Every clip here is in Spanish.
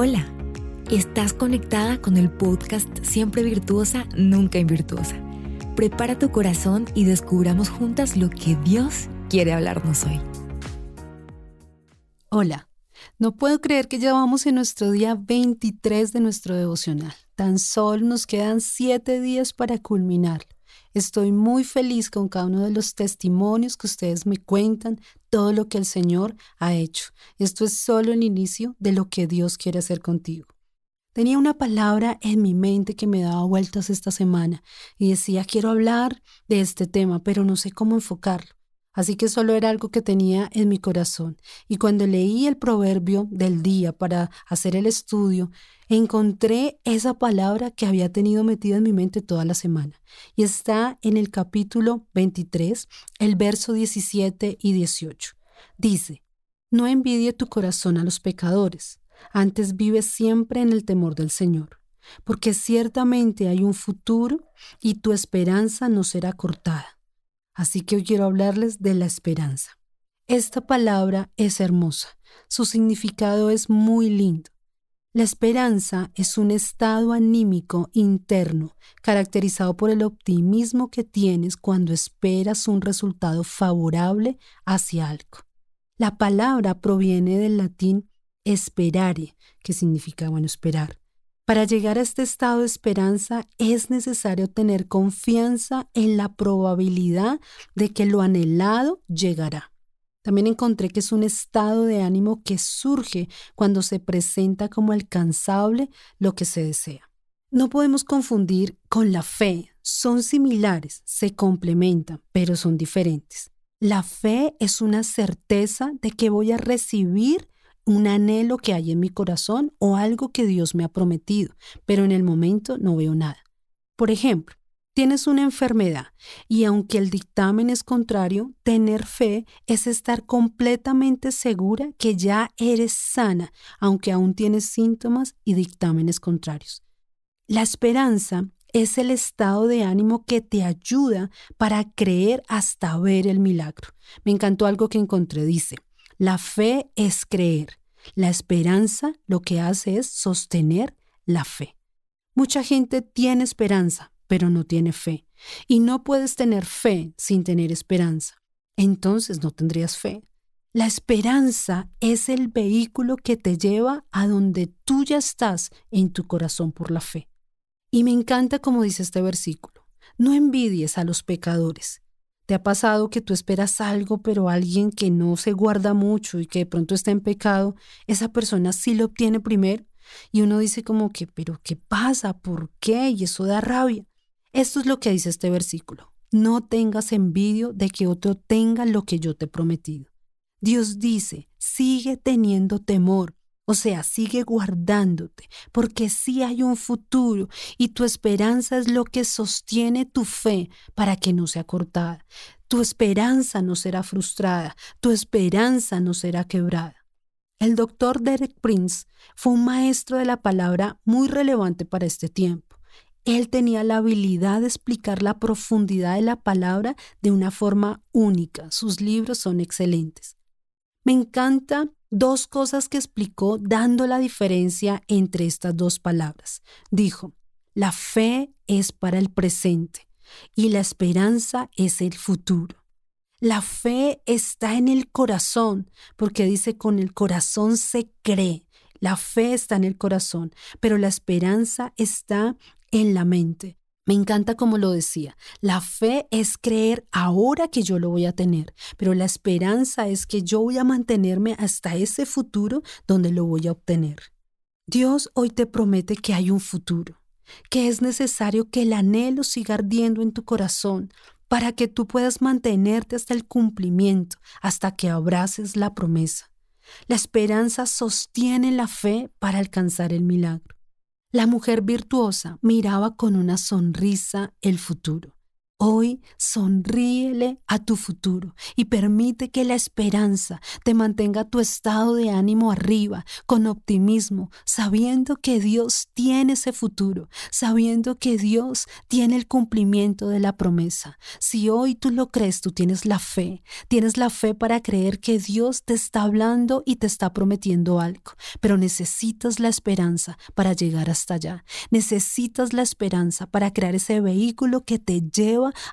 Hola, estás conectada con el podcast Siempre Virtuosa, Nunca Invirtuosa. Prepara tu corazón y descubramos juntas lo que Dios quiere hablarnos hoy. Hola, no puedo creer que ya vamos en nuestro día 23 de nuestro devocional. Tan solo nos quedan siete días para culminar. Estoy muy feliz con cada uno de los testimonios que ustedes me cuentan, todo lo que el Señor ha hecho. Esto es solo el inicio de lo que Dios quiere hacer contigo. Tenía una palabra en mi mente que me daba vueltas esta semana y decía, quiero hablar de este tema, pero no sé cómo enfocarlo. Así que solo era algo que tenía en mi corazón. Y cuando leí el proverbio del día para hacer el estudio, encontré esa palabra que había tenido metida en mi mente toda la semana. Y está en el capítulo 23, el verso 17 y 18. Dice, no envidie tu corazón a los pecadores, antes vive siempre en el temor del Señor, porque ciertamente hay un futuro y tu esperanza no será cortada. Así que hoy quiero hablarles de la esperanza. Esta palabra es hermosa, su significado es muy lindo. La esperanza es un estado anímico interno caracterizado por el optimismo que tienes cuando esperas un resultado favorable hacia algo. La palabra proviene del latín esperare, que significa, bueno, esperar. Para llegar a este estado de esperanza es necesario tener confianza en la probabilidad de que lo anhelado llegará. También encontré que es un estado de ánimo que surge cuando se presenta como alcanzable lo que se desea. No podemos confundir con la fe. Son similares, se complementan, pero son diferentes. La fe es una certeza de que voy a recibir un anhelo que hay en mi corazón o algo que Dios me ha prometido, pero en el momento no veo nada. Por ejemplo, tienes una enfermedad y aunque el dictamen es contrario, tener fe es estar completamente segura que ya eres sana, aunque aún tienes síntomas y dictámenes contrarios. La esperanza es el estado de ánimo que te ayuda para creer hasta ver el milagro. Me encantó algo que encontré, dice, la fe es creer, la esperanza lo que hace es sostener la fe. Mucha gente tiene esperanza, pero no tiene fe. Y no puedes tener fe sin tener esperanza. Entonces no tendrías fe. La esperanza es el vehículo que te lleva a donde tú ya estás en tu corazón por la fe. Y me encanta como dice este versículo. No envidies a los pecadores. ¿Te ha pasado que tú esperas algo, pero alguien que no se guarda mucho y que de pronto está en pecado, esa persona sí lo obtiene primero? Y uno dice como que, pero ¿qué pasa? ¿Por qué? Y eso da rabia. Esto es lo que dice este versículo. No tengas envidio de que otro tenga lo que yo te he prometido. Dios dice, sigue teniendo temor, o sea, sigue guardándote, porque sí hay un futuro y tu esperanza es lo que sostiene tu fe para que no sea cortada. Tu esperanza no será frustrada, tu esperanza no será quebrada. El doctor Derek Prince fue un maestro de la palabra muy relevante para este tiempo. Él tenía la habilidad de explicar la profundidad de la palabra de una forma única. Sus libros son excelentes. Me encanta dos cosas que explicó dando la diferencia entre estas dos palabras. Dijo, la fe es para el presente y la esperanza es el futuro. La fe está en el corazón, porque dice con el corazón se cree. La fe está en el corazón, pero la esperanza está en la mente. Me encanta como lo decía, la fe es creer ahora que yo lo voy a tener, pero la esperanza es que yo voy a mantenerme hasta ese futuro donde lo voy a obtener. Dios hoy te promete que hay un futuro, que es necesario que el anhelo siga ardiendo en tu corazón para que tú puedas mantenerte hasta el cumplimiento, hasta que abraces la promesa. La esperanza sostiene la fe para alcanzar el milagro. La mujer virtuosa miraba con una sonrisa el futuro. Hoy sonríele a tu futuro y permite que la esperanza te mantenga tu estado de ánimo arriba, con optimismo, sabiendo que Dios tiene ese futuro, sabiendo que Dios tiene el cumplimiento de la promesa. Si hoy tú lo crees, tú tienes la fe, tienes la fe para creer que Dios te está hablando y te está prometiendo algo, pero necesitas la esperanza para llegar hasta allá. Necesitas la esperanza para crear ese vehículo que te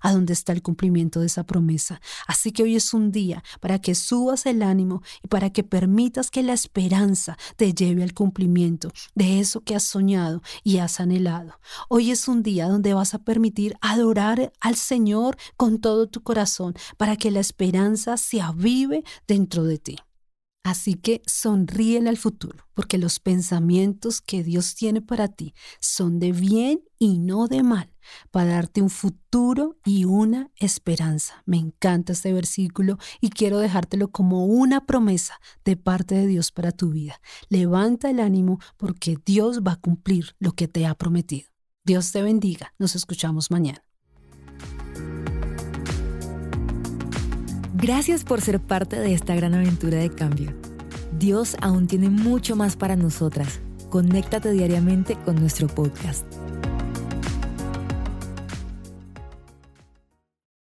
a donde está el cumplimiento de esa promesa. Así que hoy es un día para que subas el ánimo y para que permitas que la esperanza te lleve al cumplimiento de eso que has soñado y has anhelado. Hoy es un día donde vas a permitir adorar al Señor con todo tu corazón para que la esperanza se avive dentro de ti. Así que sonríele al futuro, porque los pensamientos que Dios tiene para ti son de bien y no de mal, para darte un futuro y una esperanza. Me encanta este versículo y quiero dejártelo como una promesa de parte de Dios para tu vida. Levanta el ánimo porque Dios va a cumplir lo que te ha prometido. Dios te bendiga. Nos escuchamos mañana. Gracias por ser parte de esta gran aventura de cambio. Dios aún tiene mucho más para nosotras. Conéctate diariamente con nuestro podcast.